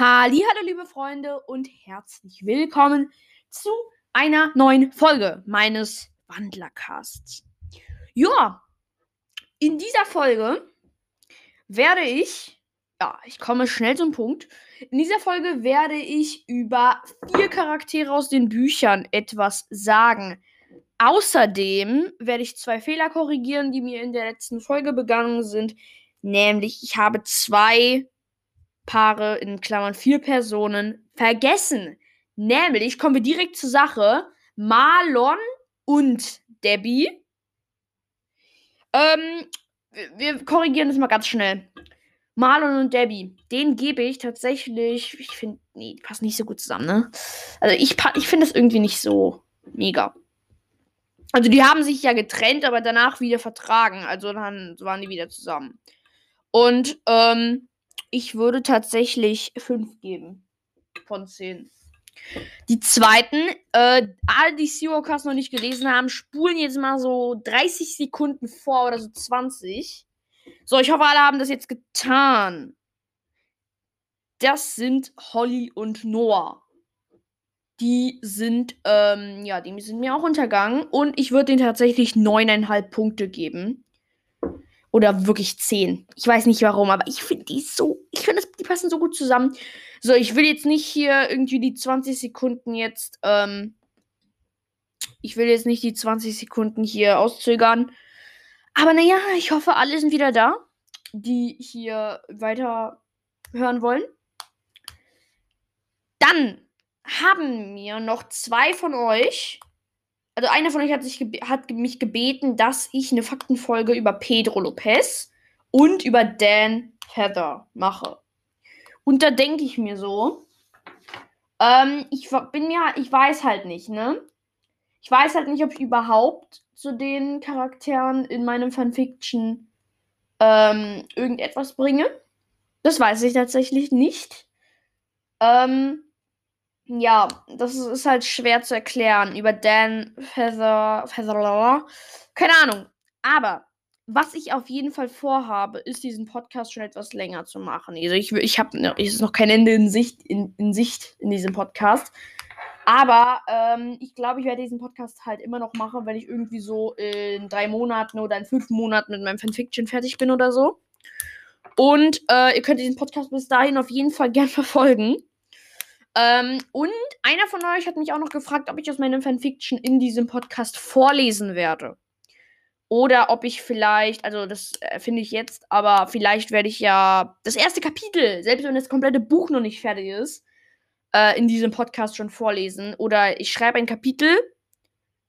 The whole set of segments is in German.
Hallo, liebe Freunde und herzlich willkommen zu einer neuen Folge meines Wandlercasts. Ja, in dieser Folge werde ich, ja, ich komme schnell zum Punkt. In dieser Folge werde ich über vier Charaktere aus den Büchern etwas sagen. Außerdem werde ich zwei Fehler korrigieren, die mir in der letzten Folge begangen sind. Nämlich, ich habe zwei Paare in Klammern vier Personen vergessen. Nämlich kommen wir direkt zur Sache. Marlon und Debbie. Ähm, wir korrigieren das mal ganz schnell. Marlon und Debbie, den gebe ich tatsächlich. Ich finde, nee, die passen nicht so gut zusammen, ne? Also ich, ich finde das irgendwie nicht so mega. Also die haben sich ja getrennt, aber danach wieder vertragen. Also dann waren die wieder zusammen. Und ähm, ich würde tatsächlich 5 geben. Von 10. Die zweiten, äh, alle, die Seawalkers noch nicht gelesen haben, spulen jetzt mal so 30 Sekunden vor oder so 20. So, ich hoffe, alle haben das jetzt getan. Das sind Holly und Noah. Die sind, ähm, ja, die sind mir auch untergangen. Und ich würde denen tatsächlich 9,5 Punkte geben. Oder wirklich 10. Ich weiß nicht warum, aber ich finde die so. Ich finde, die passen so gut zusammen. So, ich will jetzt nicht hier irgendwie die 20 Sekunden jetzt. Ähm, ich will jetzt nicht die 20 Sekunden hier auszögern. Aber naja, ich hoffe, alle sind wieder da, die hier weiter hören wollen. Dann haben mir noch zwei von euch also einer von euch hat, sich hat mich gebeten, dass ich eine Faktenfolge über Pedro Lopez und über Dan Heather mache. Und da denke ich mir so, ähm, ich bin mir, ich weiß halt nicht, ne? Ich weiß halt nicht, ob ich überhaupt zu den Charakteren in meinem Fanfiction ähm, irgendetwas bringe. Das weiß ich tatsächlich nicht. Ähm, ja, das ist halt schwer zu erklären über Dan Feather, Feather, keine Ahnung. Aber was ich auf jeden Fall vorhabe, ist diesen Podcast schon etwas länger zu machen. Also ich, ich habe ne, ist noch kein Ende in Sicht in, in Sicht in diesem Podcast. Aber ähm, ich glaube, ich werde diesen Podcast halt immer noch machen, wenn ich irgendwie so in drei Monaten oder in fünf Monaten mit meinem Fanfiction fertig bin oder so. Und äh, ihr könnt diesen Podcast bis dahin auf jeden Fall gern verfolgen. Ähm, und einer von euch hat mich auch noch gefragt, ob ich aus meinem Fanfiction in diesem Podcast vorlesen werde. Oder ob ich vielleicht, also das äh, finde ich jetzt, aber vielleicht werde ich ja das erste Kapitel, selbst wenn das komplette Buch noch nicht fertig ist, äh, in diesem Podcast schon vorlesen. Oder ich schreibe ein Kapitel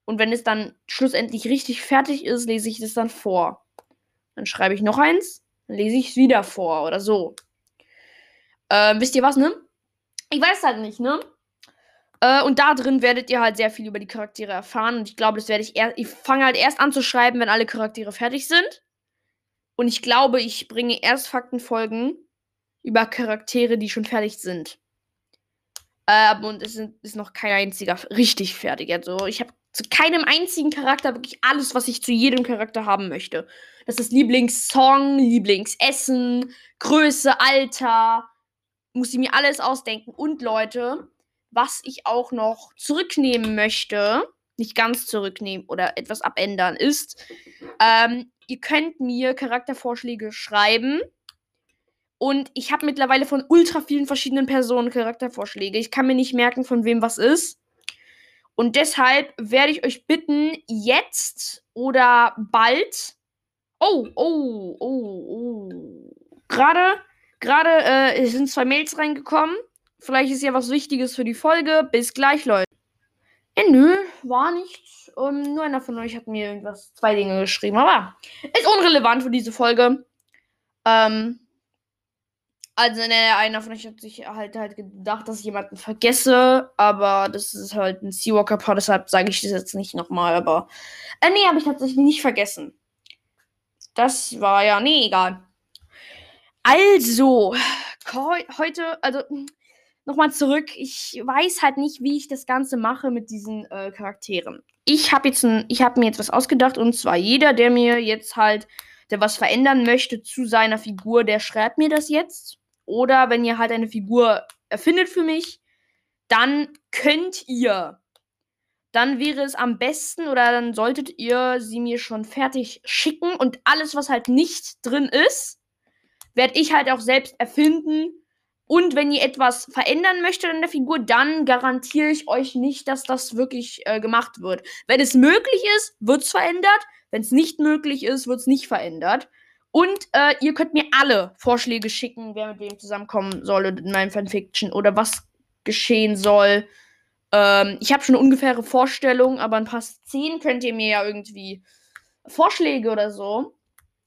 und wenn es dann schlussendlich richtig fertig ist, lese ich das dann vor. Dann schreibe ich noch eins, dann lese ich es wieder vor oder so. Ähm, wisst ihr was, ne? Ich weiß halt nicht, ne? Äh, und da drin werdet ihr halt sehr viel über die Charaktere erfahren. Und ich glaube, das werde ich erst. Ich fange halt erst an zu schreiben, wenn alle Charaktere fertig sind. Und ich glaube, ich bringe erst Faktenfolgen über Charaktere, die schon fertig sind. Äh, und es ist noch kein einziger richtig fertig. Also, ich habe zu keinem einzigen Charakter wirklich alles, was ich zu jedem Charakter haben möchte. Das ist Lieblingssong, Lieblingsessen, Größe, Alter, muss ich mir alles ausdenken. Und Leute, was ich auch noch zurücknehmen möchte, nicht ganz zurücknehmen oder etwas abändern, ist, ähm, ihr könnt mir Charaktervorschläge schreiben. Und ich habe mittlerweile von ultra vielen verschiedenen Personen Charaktervorschläge. Ich kann mir nicht merken, von wem was ist. Und deshalb werde ich euch bitten, jetzt oder bald. Oh, oh, oh, oh. Gerade Gerade äh, sind zwei Mails reingekommen. Vielleicht ist ja was Wichtiges für die Folge. Bis gleich, Leute. Äh, nö, war nichts. Ähm, nur einer von euch hat mir irgendwas, zwei Dinge geschrieben. Aber ist unrelevant für diese Folge. Ähm, also, ne, einer von euch hat sich halt, halt gedacht, dass ich jemanden vergesse. Aber das ist halt ein Seawalker-Part, deshalb sage ich das jetzt nicht nochmal. Aber, äh, nee, habe ich tatsächlich nicht vergessen. Das war ja, nee, egal. Also, heute, also nochmal zurück. Ich weiß halt nicht, wie ich das Ganze mache mit diesen äh, Charakteren. Ich habe jetzt ein, ich habe mir jetzt was ausgedacht und zwar jeder, der mir jetzt halt, der was verändern möchte zu seiner Figur, der schreibt mir das jetzt. Oder wenn ihr halt eine Figur erfindet für mich, dann könnt ihr, dann wäre es am besten oder dann solltet ihr sie mir schon fertig schicken und alles, was halt nicht drin ist, werde ich halt auch selbst erfinden. Und wenn ihr etwas verändern möchtet an der Figur, dann garantiere ich euch nicht, dass das wirklich äh, gemacht wird. Wenn es möglich ist, wird es verändert. Wenn es nicht möglich ist, wird es nicht verändert. Und äh, ihr könnt mir alle Vorschläge schicken, wer mit wem zusammenkommen soll in meinem Fanfiction oder was geschehen soll. Ähm, ich habe schon eine ungefähre Vorstellung, aber ein paar Szenen könnt ihr mir ja irgendwie Vorschläge oder so.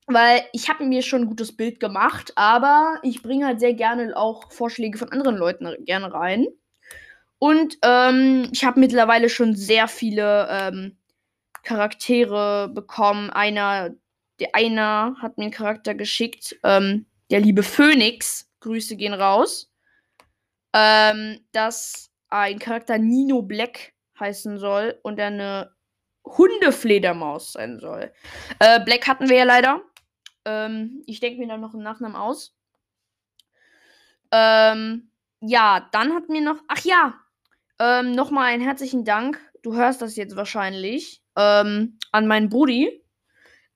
Weil ich habe mir schon ein gutes Bild gemacht, aber ich bringe halt sehr gerne auch Vorschläge von anderen Leuten gerne rein. Und ähm, ich habe mittlerweile schon sehr viele ähm, Charaktere bekommen. Einer, der einer hat mir einen Charakter geschickt, ähm, der liebe Phoenix. Grüße gehen raus ähm, dass ein Charakter Nino Black heißen soll und eine Hundefledermaus sein soll. Äh, Black hatten wir ja leider. Ähm, ich denke mir dann noch einen Nachnamen aus. Ähm, ja, dann hat mir noch. Ach ja, ähm, nochmal einen herzlichen Dank. Du hörst das jetzt wahrscheinlich. Ähm, an meinen Brudi.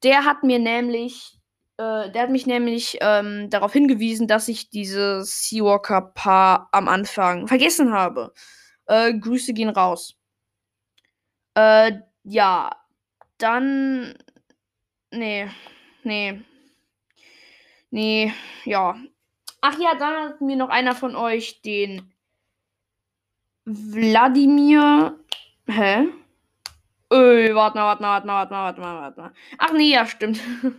Der hat mir nämlich äh, der hat mich nämlich ähm, darauf hingewiesen, dass ich dieses Seawalker-Paar am Anfang vergessen habe. Äh, Grüße gehen raus. Äh, ja, dann. Nee, nee. Nee, ja. Ach ja, dann hat mir noch einer von euch den Wladimir. Hä? Öh, warte mal, warte mal, warte mal, warte mal, warte mal, warte mal. Ach nee, ja, stimmt.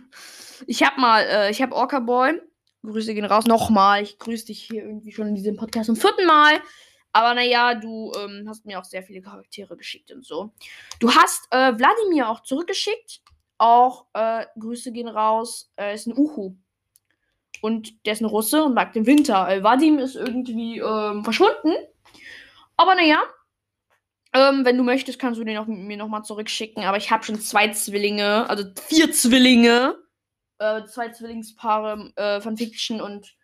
Ich hab mal, äh, ich hab Orca Boy. Grüße gehen raus. Nochmal. Ich grüße dich hier irgendwie schon in diesem Podcast zum vierten Mal. Aber naja, du ähm, hast mir auch sehr viele Charaktere geschickt und so. Du hast äh, Wladimir auch zurückgeschickt. Auch äh, Grüße gehen raus. Er ist ein Uhu. Und der ist ein Russe und mag den Winter. Äh, Vadim ist irgendwie ähm, verschwunden. Aber naja, ähm, wenn du möchtest, kannst du den auch mir nochmal zurückschicken. Aber ich habe schon zwei Zwillinge, also vier Zwillinge äh, zwei Zwillingspaare äh, von Fiction und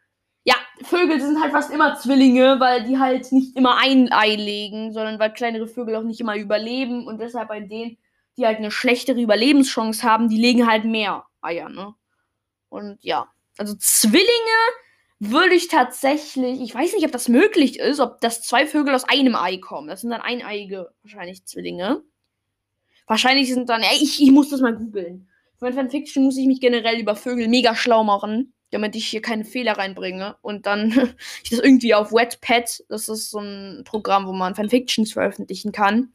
ja, Vögel sind halt fast immer Zwillinge, weil die halt nicht immer ein Ei legen, sondern weil kleinere Vögel auch nicht immer überleben und deshalb bei denen, die halt eine schlechtere Überlebenschance haben, die legen halt mehr Eier, ne? Und ja, also Zwillinge würde ich tatsächlich, ich weiß nicht, ob das möglich ist, ob das zwei Vögel aus einem Ei kommen. Das sind dann eineige wahrscheinlich Zwillinge. Wahrscheinlich sind dann, ey, ich, ich muss das mal googeln. Für Fanfiction muss ich mich generell über Vögel mega schlau machen, damit ich hier keine Fehler reinbringe. Und dann ich das irgendwie auf Wetpad, das ist so ein Programm, wo man Fanfictions veröffentlichen kann,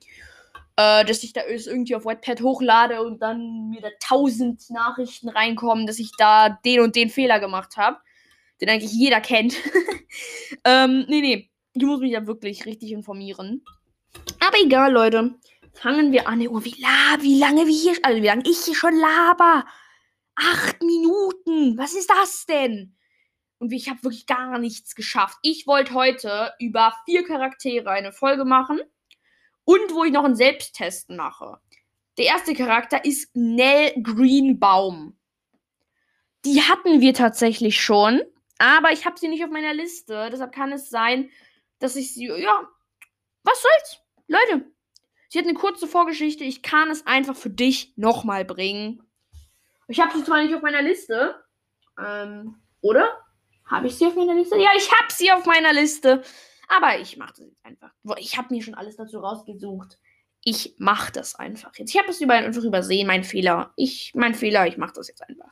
äh, dass ich da irgendwie auf Wetpad hochlade und dann mir da tausend Nachrichten reinkommen, dass ich da den und den Fehler gemacht habe, den eigentlich jeder kennt. ähm, nee, nee, ich muss mich da wirklich richtig informieren. Aber egal, Leute fangen wir an. Oh, wie, la, wie lange wir hier, also wie lange ich hier schon laber. Acht Minuten. Was ist das denn? Und ich habe wirklich gar nichts geschafft. Ich wollte heute über vier Charaktere eine Folge machen und wo ich noch einen Selbsttest mache. Der erste Charakter ist Nell Greenbaum. Die hatten wir tatsächlich schon, aber ich habe sie nicht auf meiner Liste. Deshalb kann es sein, dass ich sie. Ja, was soll's? Leute, Sie hat eine kurze Vorgeschichte. Ich kann es einfach für dich nochmal bringen. Ich habe sie zwar nicht auf meiner Liste. Ähm, oder? Habe ich sie auf meiner Liste? Ja, ich habe sie auf meiner Liste. Aber ich mache das jetzt einfach. Ich habe mir schon alles dazu rausgesucht. Ich mache das einfach jetzt. Ich habe es über, einfach übersehen, mein Fehler. Ich, mein Fehler, ich mache das jetzt einfach.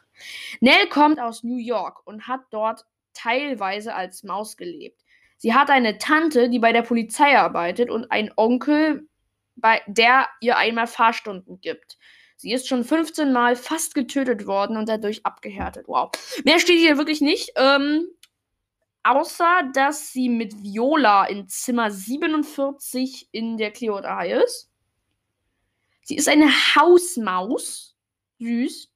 Nell kommt aus New York und hat dort teilweise als Maus gelebt. Sie hat eine Tante, die bei der Polizei arbeitet und einen Onkel, bei der ihr einmal Fahrstunden gibt. Sie ist schon 15 Mal fast getötet worden und dadurch abgehärtet. Wow. Mehr steht hier wirklich nicht. Ähm, außer, dass sie mit Viola in Zimmer 47 in der Kleoderei ist. Sie ist eine Hausmaus. Süß.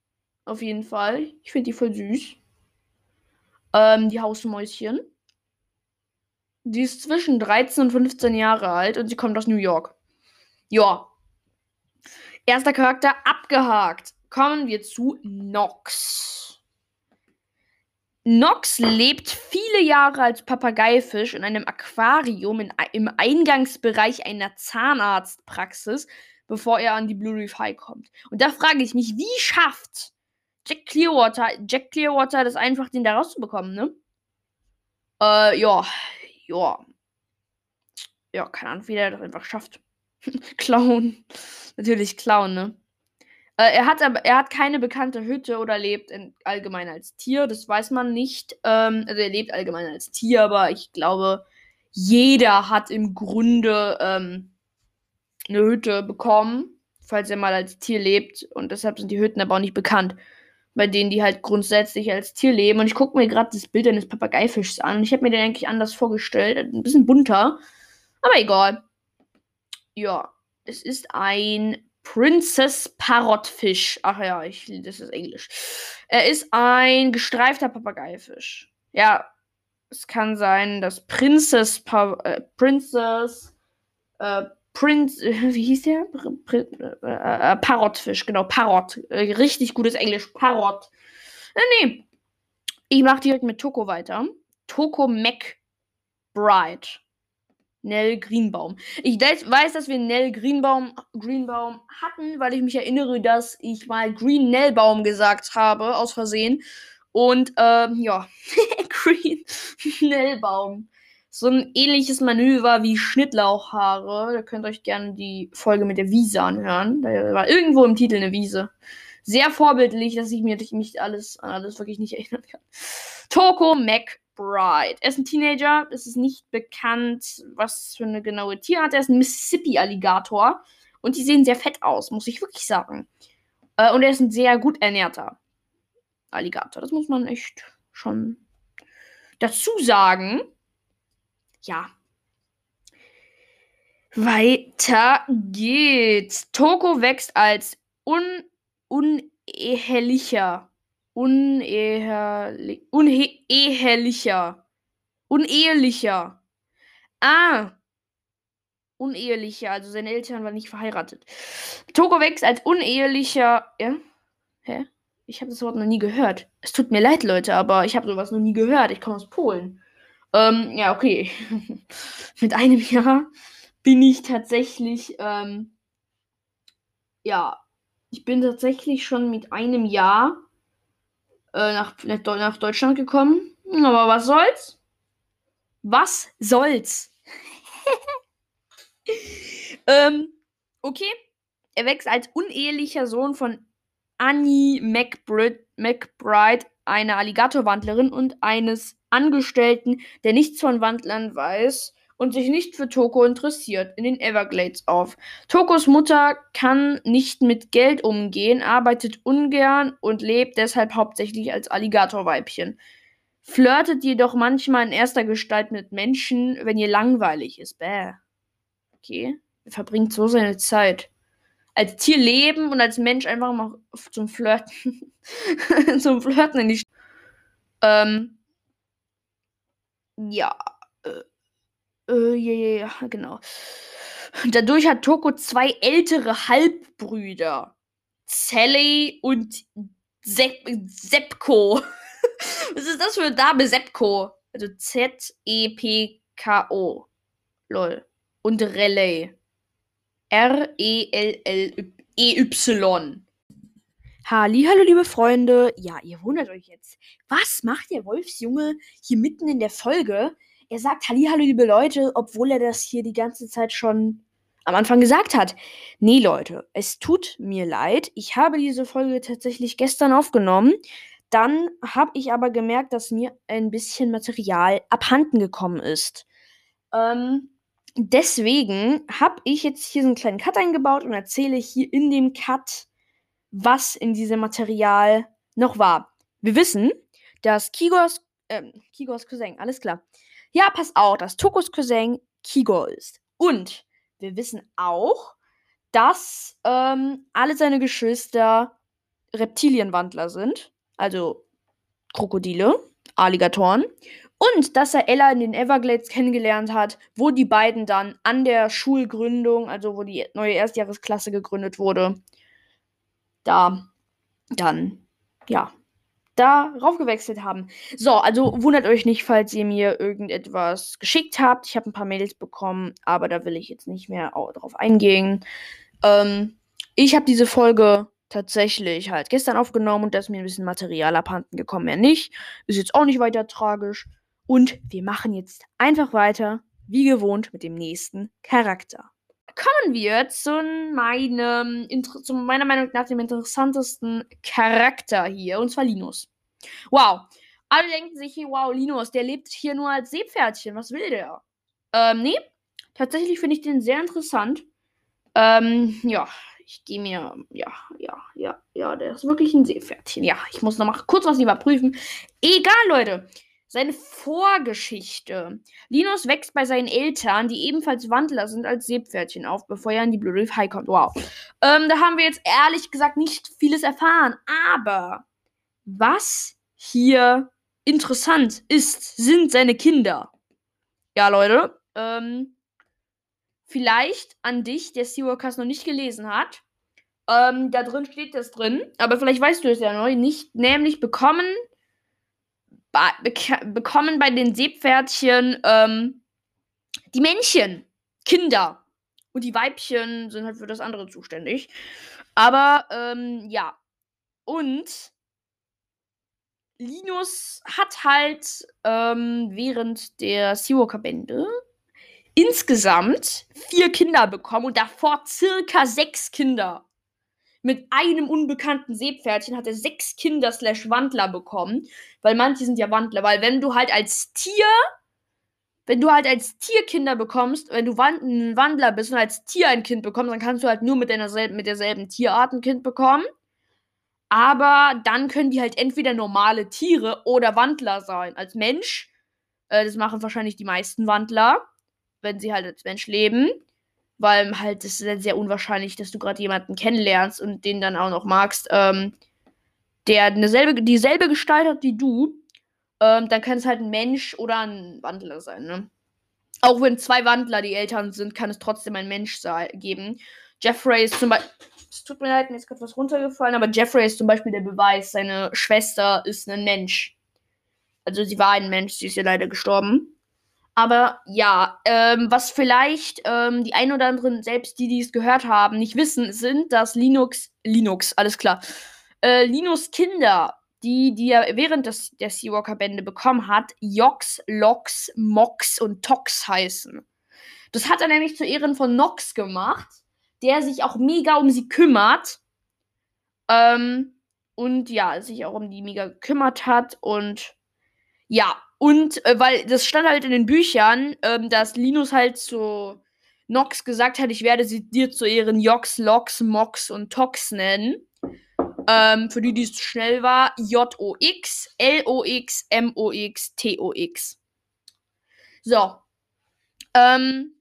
Auf jeden Fall. Ich finde die voll süß. Ähm, die Hausmäuschen. Die ist zwischen 13 und 15 Jahre alt und sie kommt aus New York. Ja. Erster Charakter abgehakt. Kommen wir zu Nox. Nox lebt viele Jahre als Papageifisch in einem Aquarium in, im Eingangsbereich einer Zahnarztpraxis, bevor er an die Blue Reef High kommt. Und da frage ich mich, wie schafft Jack Clearwater, Jack Clearwater das einfach, den da rauszubekommen, ne? Äh, ja, ja. Ja, keine Ahnung, wie der das einfach schafft. Clown. Natürlich Clown, ne? Äh, er hat er hat keine bekannte Hütte oder lebt in, allgemein als Tier. Das weiß man nicht. Ähm, also er lebt allgemein als Tier, aber ich glaube, jeder hat im Grunde ähm, eine Hütte bekommen, falls er mal als Tier lebt. Und deshalb sind die Hütten aber auch nicht bekannt. Bei denen die halt grundsätzlich als Tier leben. Und ich gucke mir gerade das Bild eines Papageifischs an. Ich habe mir den eigentlich anders vorgestellt. Ein bisschen bunter. Aber egal. Ja, es ist ein Princess Parrotfisch. Ach ja, ich, das ist Englisch. Er ist ein gestreifter Papageifisch. Ja, es kann sein, dass Princess pa äh, Princess äh, Prinz äh, wie hieß der? Pr äh, äh, Parrotfisch, genau, Parrot. Äh, richtig gutes Englisch, Parrot. Äh, nee. Ich mache direkt mit Toko weiter. Toko McBride. Nell Greenbaum. Ich weiß, dass wir Nell Greenbaum, Greenbaum hatten, weil ich mich erinnere, dass ich mal Green Nellbaum gesagt habe, aus Versehen. Und ähm, ja, Green Nellbaum. So ein ähnliches Manöver wie Schnittlauchhaare. Da könnt ihr euch gerne die Folge mit der Wiese anhören. Da war irgendwo im Titel eine Wiese. Sehr vorbildlich, dass ich mir nicht alles, alles wirklich nicht erinnern kann. Toko Mac Bride. Er ist ein Teenager, es ist nicht bekannt, was für eine genaue Tierart. Er ist ein Mississippi-Alligator. Und die sehen sehr fett aus, muss ich wirklich sagen. Äh, und er ist ein sehr gut ernährter Alligator. Das muss man echt schon dazu sagen. Ja. Weiter geht's. Toko wächst als un unehelicher Unehelich, unehelicher. Unehelicher. Ah. Unehelicher. Also seine Eltern waren nicht verheiratet. Togo wächst als unehelicher. Ja? Hä? Ich habe das Wort noch nie gehört. Es tut mir leid, Leute, aber ich habe sowas noch nie gehört. Ich komme aus Polen. Ähm, ja, okay. Mit einem Jahr bin ich tatsächlich, ähm, ja, ich bin tatsächlich schon mit einem Jahr äh, nach, nach Deutschland gekommen. Aber was soll's? Was soll's? ähm, okay. Er wächst als unehelicher Sohn von Annie McBride, McBride einer Alligatorwandlerin und eines Angestellten, der nichts von Wandlern weiß und sich nicht für Toko interessiert, in den Everglades auf. Tokos Mutter kann nicht mit Geld umgehen, arbeitet ungern und lebt deshalb hauptsächlich als Alligatorweibchen. Flirtet jedoch manchmal in erster Gestalt mit Menschen, wenn ihr langweilig ist. Bäh. Okay. Er verbringt so seine Zeit. Als Tier leben und als Mensch einfach mal zum Flirten. zum Flirten in die. Ähm. Ja. Äh. Ja, ja, ja, genau. Dadurch hat Toko zwei ältere Halbbrüder. Sally und Sepp Seppko. Was ist das für ein Name? Seppko. Also Z-E-P-K-O. Lol. Und Relay. R-E-L-L-E-Y. Hallo, liebe Freunde. Ja, ihr wundert euch jetzt. Was macht der Wolfsjunge hier mitten in der Folge? Er sagt Hallihallo, liebe Leute, obwohl er das hier die ganze Zeit schon am Anfang gesagt hat. Nee, Leute, es tut mir leid. Ich habe diese Folge tatsächlich gestern aufgenommen. Dann habe ich aber gemerkt, dass mir ein bisschen Material abhanden gekommen ist. Ähm, deswegen habe ich jetzt hier so einen kleinen Cut eingebaut und erzähle hier in dem Cut, was in diesem Material noch war. Wir wissen, dass Kigors, äh, Kigors Cousin, alles klar, ja, pass auf, dass Tokos Cousin Kigo ist. Und wir wissen auch, dass ähm, alle seine Geschwister Reptilienwandler sind. Also Krokodile, Alligatoren. Und dass er Ella in den Everglades kennengelernt hat, wo die beiden dann an der Schulgründung, also wo die neue Erstjahresklasse gegründet wurde, da dann, ja, darauf gewechselt haben. So, also wundert euch nicht, falls ihr mir irgendetwas geschickt habt. Ich habe ein paar Mails bekommen, aber da will ich jetzt nicht mehr drauf eingehen. Ähm, ich habe diese Folge tatsächlich halt gestern aufgenommen und da ist mir ein bisschen Material abhanden gekommen. Mehr nicht. Ist jetzt auch nicht weiter tragisch. Und wir machen jetzt einfach weiter, wie gewohnt, mit dem nächsten Charakter. Kommen wir zu meinem, zu meiner Meinung nach dem interessantesten Charakter hier, und zwar Linus. Wow. Alle denken sich hier, wow, Linus, der lebt hier nur als Seepferdchen. Was will der? Ähm, nee. Tatsächlich finde ich den sehr interessant. Ähm, ja, ich gehe mir, ja, ja, ja, ja, der ist wirklich ein Seepferdchen. Ja, ich muss noch mal kurz was überprüfen. Egal, Leute. Seine Vorgeschichte. Linus wächst bei seinen Eltern, die ebenfalls Wandler sind, als Seepferdchen auf, bevor er in die Blue Reef High kommt. Wow. Ähm, da haben wir jetzt ehrlich gesagt nicht vieles erfahren. Aber was hier interessant ist, sind seine Kinder. Ja, Leute. Ähm, vielleicht an dich, der Seawalkers noch nicht gelesen hat. Ähm, da drin steht das drin, aber vielleicht weißt du es ja noch nicht. Nämlich bekommen, be bekommen bei den Seepferdchen ähm, die Männchen Kinder. Und die Weibchen sind halt für das andere zuständig. Aber ähm, ja. Und Linus hat halt ähm, während der Seawalker-Bände insgesamt vier Kinder bekommen und davor circa sechs Kinder. Mit einem unbekannten Seepferdchen hat er sechs Kinder slash Wandler bekommen. Weil manche sind ja Wandler. Weil wenn du halt als Tier, wenn du halt als Tier Kinder bekommst, wenn du ein Wandler bist und als Tier ein Kind bekommst, dann kannst du halt nur mit, deiner, mit derselben Tierart ein Kind bekommen. Aber dann können die halt entweder normale Tiere oder Wandler sein. Als Mensch, äh, das machen wahrscheinlich die meisten Wandler wenn sie halt als Mensch leben. Weil halt, es ist sehr unwahrscheinlich, dass du gerade jemanden kennenlernst und den dann auch noch magst, ähm, der eine selbe, dieselbe Gestalt hat wie du. Ähm, dann kann es halt ein Mensch oder ein Wandler sein, ne? Auch wenn zwei Wandler die Eltern sind, kann es trotzdem ein Mensch geben. Jeffrey ist zum Beispiel. Es tut mir leid, mir ist gerade was runtergefallen, aber Jeffrey ist zum Beispiel der Beweis, seine Schwester ist ein Mensch. Also sie war ein Mensch, sie ist ja leider gestorben. Aber ja, ähm, was vielleicht ähm, die ein oder anderen, selbst die, die es gehört haben, nicht wissen, sind, dass Linux, Linux, alles klar, äh, Linus Kinder, die, die er während des, der Seawalker-Bände bekommen hat, Jox, Lox, Mox und Tox heißen. Das hat er nämlich zu Ehren von Nox gemacht, der sich auch mega um sie kümmert. Ähm, und ja, sich auch um die mega gekümmert hat und ja, und äh, weil das stand halt in den Büchern, ähm, dass Linus halt zu Nox gesagt hat, ich werde sie dir zu Ehren Jox, Lox, Mox und Tox nennen. Ähm, für die, die es zu schnell war, J-O-X, L-O-X, M-O-X, T-O-X. So. Ähm,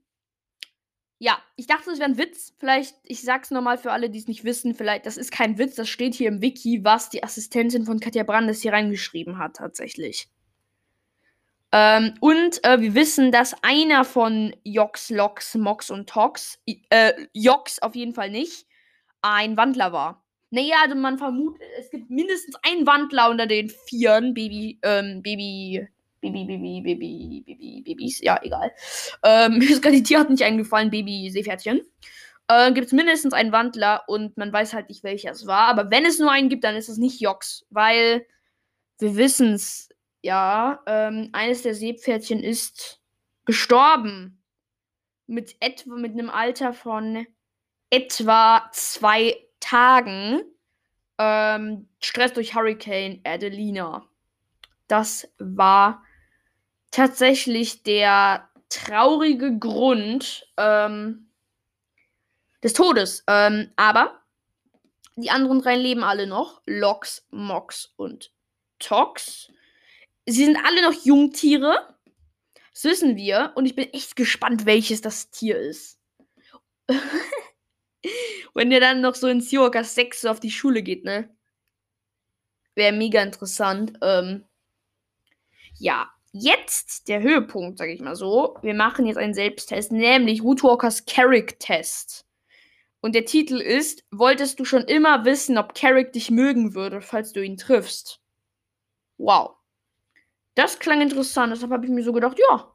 ja, ich dachte, es wäre ein Witz. Vielleicht, ich sag's nochmal für alle, die es nicht wissen, vielleicht, das ist kein Witz, das steht hier im Wiki, was die Assistentin von Katja Brandes hier reingeschrieben hat, tatsächlich. Ähm, und äh, wir wissen, dass einer von Jox, Lox, Mox und Tox, äh, Jox auf jeden Fall nicht, ein Wandler war. Naja, also man vermutet, es gibt mindestens einen Wandler unter den Vieren, Baby, ähm, Baby, Baby, Baby, Baby, Baby, Babys, ja, egal. Ähm, mir ist gerade die Tierart nicht eingefallen, Baby-Seepferdchen. Äh, gibt es mindestens einen Wandler und man weiß halt nicht, welcher es war. Aber wenn es nur einen gibt, dann ist es nicht Jox, weil wir wissen es ja, ähm, eines der Seepferdchen ist gestorben. Mit etwa mit einem Alter von etwa zwei Tagen. Ähm, Stress durch Hurricane Adelina. Das war tatsächlich der traurige Grund ähm, des Todes. Ähm, aber die anderen drei leben alle noch. Lox, Mox und Tox. Sie sind alle noch Jungtiere. Das wissen wir. Und ich bin echt gespannt, welches das Tier ist. Wenn ihr dann noch so in Seawalker 6 so auf die Schule geht, ne? Wäre mega interessant. Ähm, ja, jetzt der Höhepunkt, sag ich mal so. Wir machen jetzt einen Selbsttest, nämlich Woodwalkers Carrick Test. Und der Titel ist: Wolltest du schon immer wissen, ob Carrick dich mögen würde, falls du ihn triffst? Wow. Das klang interessant. Deshalb habe ich mir so gedacht, ja,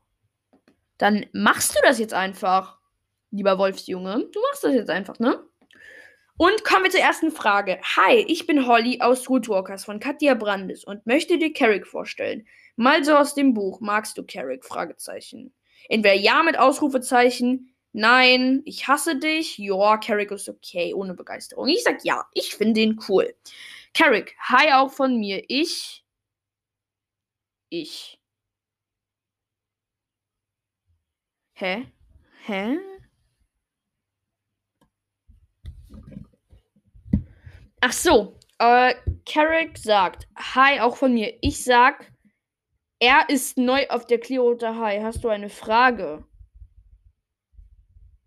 dann machst du das jetzt einfach, lieber Wolfsjunge. Du machst das jetzt einfach, ne? Und kommen wir zur ersten Frage. Hi, ich bin Holly aus Rootwalkers von Katja Brandes und möchte dir Carrick vorstellen. Mal so aus dem Buch. Magst du Carrick? Fragezeichen. Entweder ja mit Ausrufezeichen, nein, ich hasse dich, ja, Carrick ist okay, ohne Begeisterung. Ich sag ja, ich finde ihn cool. Carrick, hi auch von mir. Ich. Ich. Hä? Hä? Ach so. Äh, Carrick sagt, hi auch von mir. Ich sag, er ist neu auf der Clearwater High. Hast du eine Frage?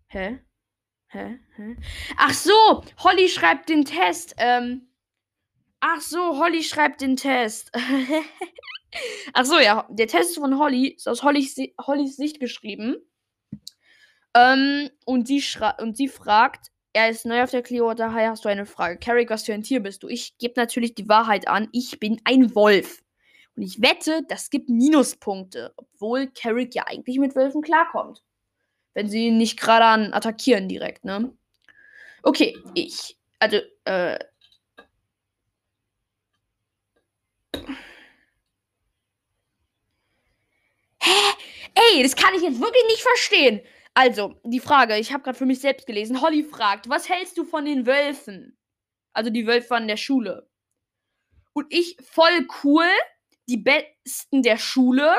Hä? Hä? Hä? Ach so, Holly schreibt den Test. Ähm. Ach so, Holly schreibt den Test. Ach so, ja, der Test von Holly ist aus Hollys, Hollys Sicht geschrieben. Ähm, und sie, und sie fragt, er ist neu auf der Clearwater High, hast du eine Frage? Carrick, was für ein Tier bist du? Ich gebe natürlich die Wahrheit an, ich bin ein Wolf. Und ich wette, das gibt Minuspunkte, obwohl Carrick ja eigentlich mit Wölfen klarkommt. Wenn sie ihn nicht gerade an attackieren direkt, ne? Okay, ich. Also, äh. Hä? Ey, das kann ich jetzt wirklich nicht verstehen. Also, die Frage, ich habe gerade für mich selbst gelesen. Holly fragt, was hältst du von den Wölfen? Also die Wölfe an der Schule. Und ich, voll cool, die Besten der Schule.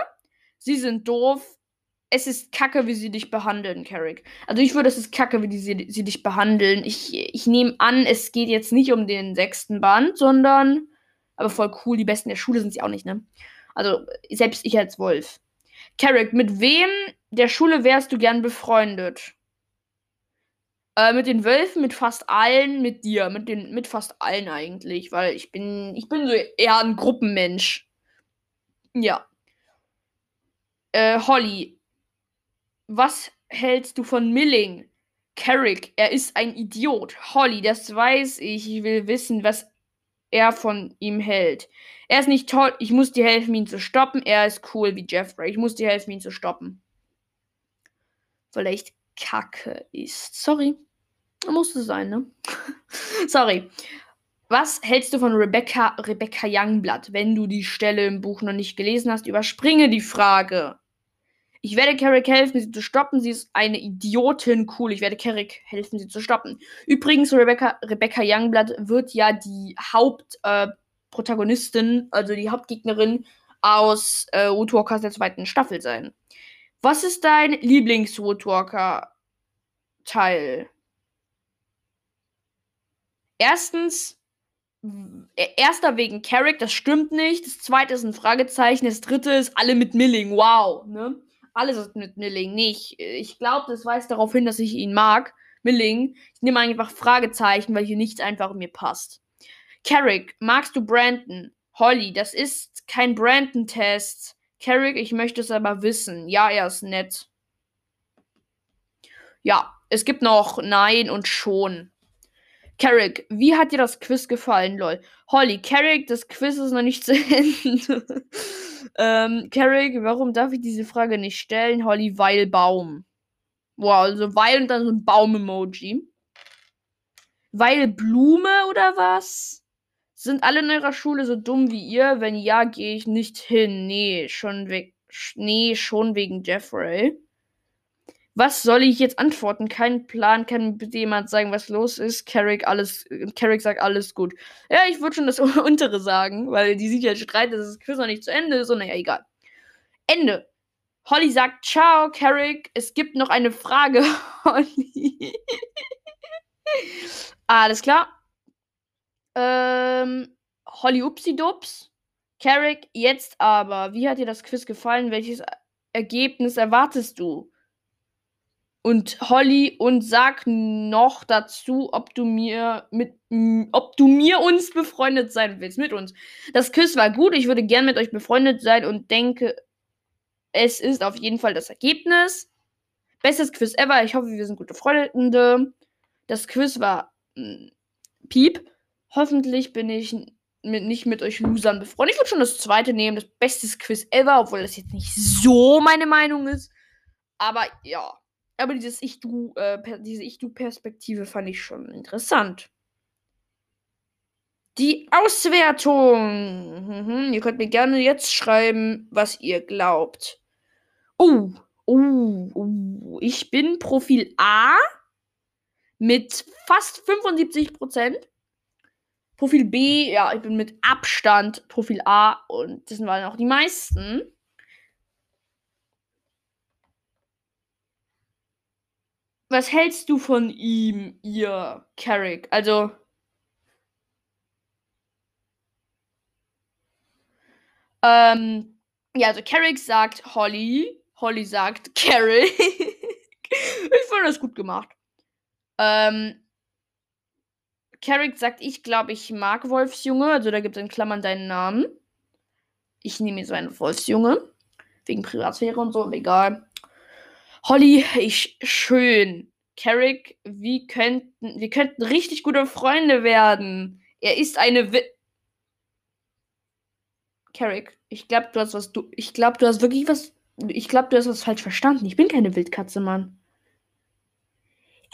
Sie sind doof. Es ist kacke, wie sie dich behandeln, Carrick. Also ich würde, es ist kacke, wie die, sie, sie dich behandeln. Ich, ich nehme an, es geht jetzt nicht um den sechsten Band, sondern. Aber voll cool, die Besten der Schule sind sie auch nicht, ne? Also, selbst ich als Wolf. Carrick, mit wem der Schule wärst du gern befreundet? Äh, mit den Wölfen, mit fast allen, mit dir, mit den, mit fast allen eigentlich, weil ich bin, ich bin so eher ein Gruppenmensch. Ja. Äh, Holly, was hältst du von Milling? Carrick, er ist ein Idiot. Holly, das weiß ich. Ich will wissen, was er von ihm hält. Er ist nicht toll. Ich muss dir helfen, ihn zu stoppen. Er ist cool wie Jeffrey. Ich muss dir helfen, ihn zu stoppen. Weil echt kacke ist. Sorry. Musste sein, ne? Sorry. Was hältst du von Rebecca, Rebecca Youngblood? Wenn du die Stelle im Buch noch nicht gelesen hast, überspringe die Frage. Ich werde Carrick helfen, sie zu stoppen. Sie ist eine Idiotin. Cool. Ich werde Carrick helfen, sie zu stoppen. Übrigens, Rebecca, Rebecca Youngblood wird ja die Hauptprotagonistin, äh, also die Hauptgegnerin aus äh, Woodwalkers der zweiten Staffel sein. Was ist dein Lieblings-Woodwalker-Teil? Erstens, erster wegen Carrick, das stimmt nicht. Das zweite ist ein Fragezeichen. Das dritte ist alle mit Milling. Wow, ne? Alles ist mit Milling. Nee, ich, ich glaube, das weist darauf hin, dass ich ihn mag. Milling. Ich nehme einfach Fragezeichen, weil hier nichts einfach mir passt. Carrick, magst du Brandon? Holly, das ist kein Brandon-Test. Carrick, ich möchte es aber wissen. Ja, er ist nett. Ja, es gibt noch Nein und Schon. Carrick, wie hat dir das Quiz gefallen, lol? Holly, Carrick, das Quiz ist noch nicht zu Ende. ähm, Carrick, warum darf ich diese Frage nicht stellen? Holly, weil Baum. Wow, also weil und dann so ein Baum-Emoji. Weil Blume oder was? Sind alle in eurer Schule so dumm wie ihr? Wenn ja, gehe ich nicht hin. Nee, schon weg. Nee, schon wegen Jeffrey. Was soll ich jetzt antworten? Kein Plan, kann jemand sagen, was los ist? Carrick, alles, Carrick sagt alles gut. Ja, ich würde schon das untere sagen, weil die sich ja streiten, dass das Quiz noch nicht zu Ende ist. Und naja, egal. Ende. Holly sagt, ciao, Carrick. Es gibt noch eine Frage, Holly. Alles klar. Ähm, Holly Upsidups. Carrick, jetzt aber. Wie hat dir das Quiz gefallen? Welches Ergebnis erwartest du? Und Holly und sag noch dazu, ob du mir mit ob du mir uns befreundet sein willst mit uns. Das Quiz war gut, ich würde gern mit euch befreundet sein und denke, es ist auf jeden Fall das Ergebnis. Bestes Quiz ever. Ich hoffe, wir sind gute Freunde. Das Quiz war mh, Piep. Hoffentlich bin ich mit, nicht mit euch Losern befreundet. Ich würde schon das zweite nehmen, das beste Quiz ever, obwohl das jetzt nicht so meine Meinung ist. Aber ja. Aber dieses Ich-Du, äh, diese Ich-Du-Perspektive fand ich schon interessant. Die Auswertung. Mhm. Ihr könnt mir gerne jetzt schreiben, was ihr glaubt. Oh, oh, oh. Ich bin Profil A mit fast 75% Profil B, ja, ich bin mit Abstand Profil A und das waren auch die meisten. Was hältst du von ihm, ihr Carrick? Also. Ähm, ja, also Carrick sagt Holly. Holly sagt Carrick. ich fand das gut gemacht. Ähm, Carrick sagt, ich glaube, ich mag Wolfsjunge. Also da gibt es in Klammern deinen Namen. Ich nehme mir so einen Wolfsjunge. Wegen Privatsphäre und so, egal. Holly, ich schön. Carrick, wir könnten, wir könnten richtig gute Freunde werden. Er ist eine Wi Carrick, ich glaube, du hast was du ich glaube, du hast wirklich was ich glaube, du hast was falsch verstanden. Ich bin keine Wildkatze, Mann.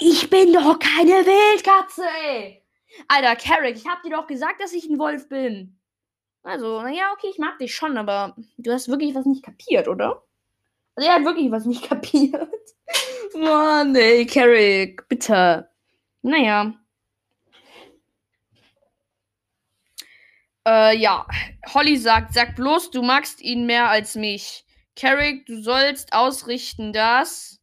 Ich bin doch keine Wildkatze, ey. Alter, Carrick, ich hab dir doch gesagt, dass ich ein Wolf bin. Also, naja, okay, ich mag dich schon, aber du hast wirklich was nicht kapiert, oder? Also, er hat wirklich was nicht kapiert. Mann, ey, Carrick, bitte. Naja. Äh, ja. Holly sagt, sag bloß, du magst ihn mehr als mich. Carrick, du sollst ausrichten, dass.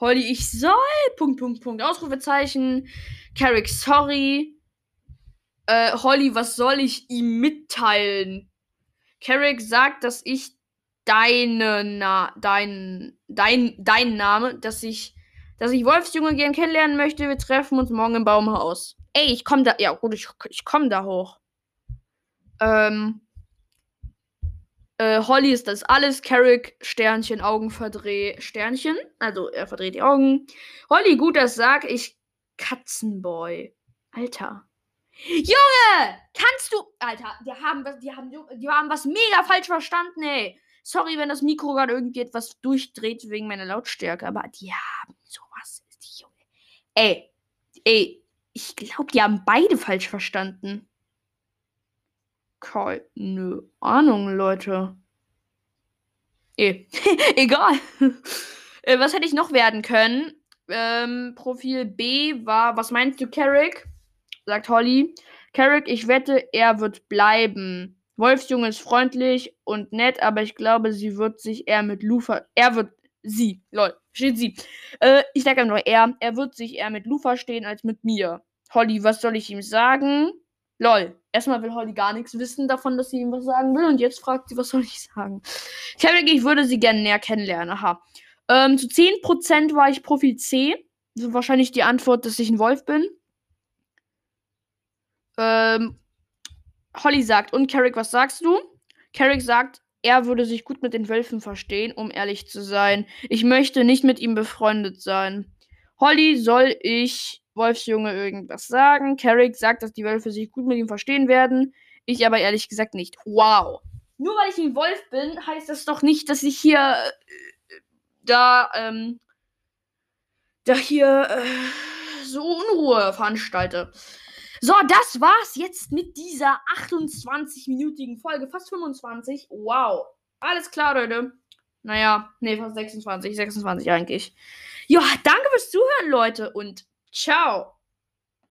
Holly, ich soll. Punkt, Punkt, Punkt. Ausrufezeichen. Carrick, sorry. Äh, Holly, was soll ich ihm mitteilen? Carrick sagt, dass ich deine Na dein, dein, dein Name, dass ich, dass ich Wolfsjunge gern kennenlernen möchte. Wir treffen uns morgen im Baumhaus. Ey, ich komm da. Ja, gut, ich, ich komm da hoch. Ähm. Äh, Holly ist das alles. Carrick, Sternchen, Augen verdreh, Sternchen. Also er verdreht die Augen. Holly, gut, das sag ich. Katzenboy. Alter. Junge! Kannst du. Alter, die haben, die haben, die haben was mega falsch verstanden, ey. Sorry, wenn das Mikro gerade irgendwie etwas durchdreht wegen meiner Lautstärke, aber die haben sowas. Die Junge. Ey, ey, ich glaube, die haben beide falsch verstanden. Keine Ahnung, Leute. Eh, egal. äh, was hätte ich noch werden können? Ähm, Profil B war, was meinst du, Carrick? Sagt Holly. Carrick, ich wette, er wird bleiben. Wolfsjunge ist freundlich und nett, aber ich glaube, sie wird sich eher mit Lufa. Er wird. Sie, lol, steht sie. Äh, ich sage nur er. Er wird sich eher mit Lu verstehen als mit mir. Holly, was soll ich ihm sagen? Lol. Erstmal will Holly gar nichts wissen davon, dass sie ihm was sagen will. Und jetzt fragt sie, was soll ich sagen? Carrick, ich würde sie gerne näher kennenlernen. Aha. Ähm, zu 10% war ich Profil C. Das ist wahrscheinlich die Antwort, dass ich ein Wolf bin. Ähm, Holly sagt, und Carrick, was sagst du? Carrick sagt, er würde sich gut mit den Wölfen verstehen, um ehrlich zu sein. Ich möchte nicht mit ihm befreundet sein. Holly, soll ich Wolfsjunge irgendwas sagen? Carrick sagt, dass die Wölfe sich gut mit ihm verstehen werden. Ich aber ehrlich gesagt nicht. Wow. Nur weil ich ein Wolf bin, heißt das doch nicht, dass ich hier äh, da, ähm, da hier äh, so Unruhe veranstalte. So, das war's jetzt mit dieser 28-minütigen Folge. Fast 25. Wow. Alles klar, Leute. Naja, nee, fast 26. 26 eigentlich. Ja, danke fürs Zuhören, Leute. Und ciao.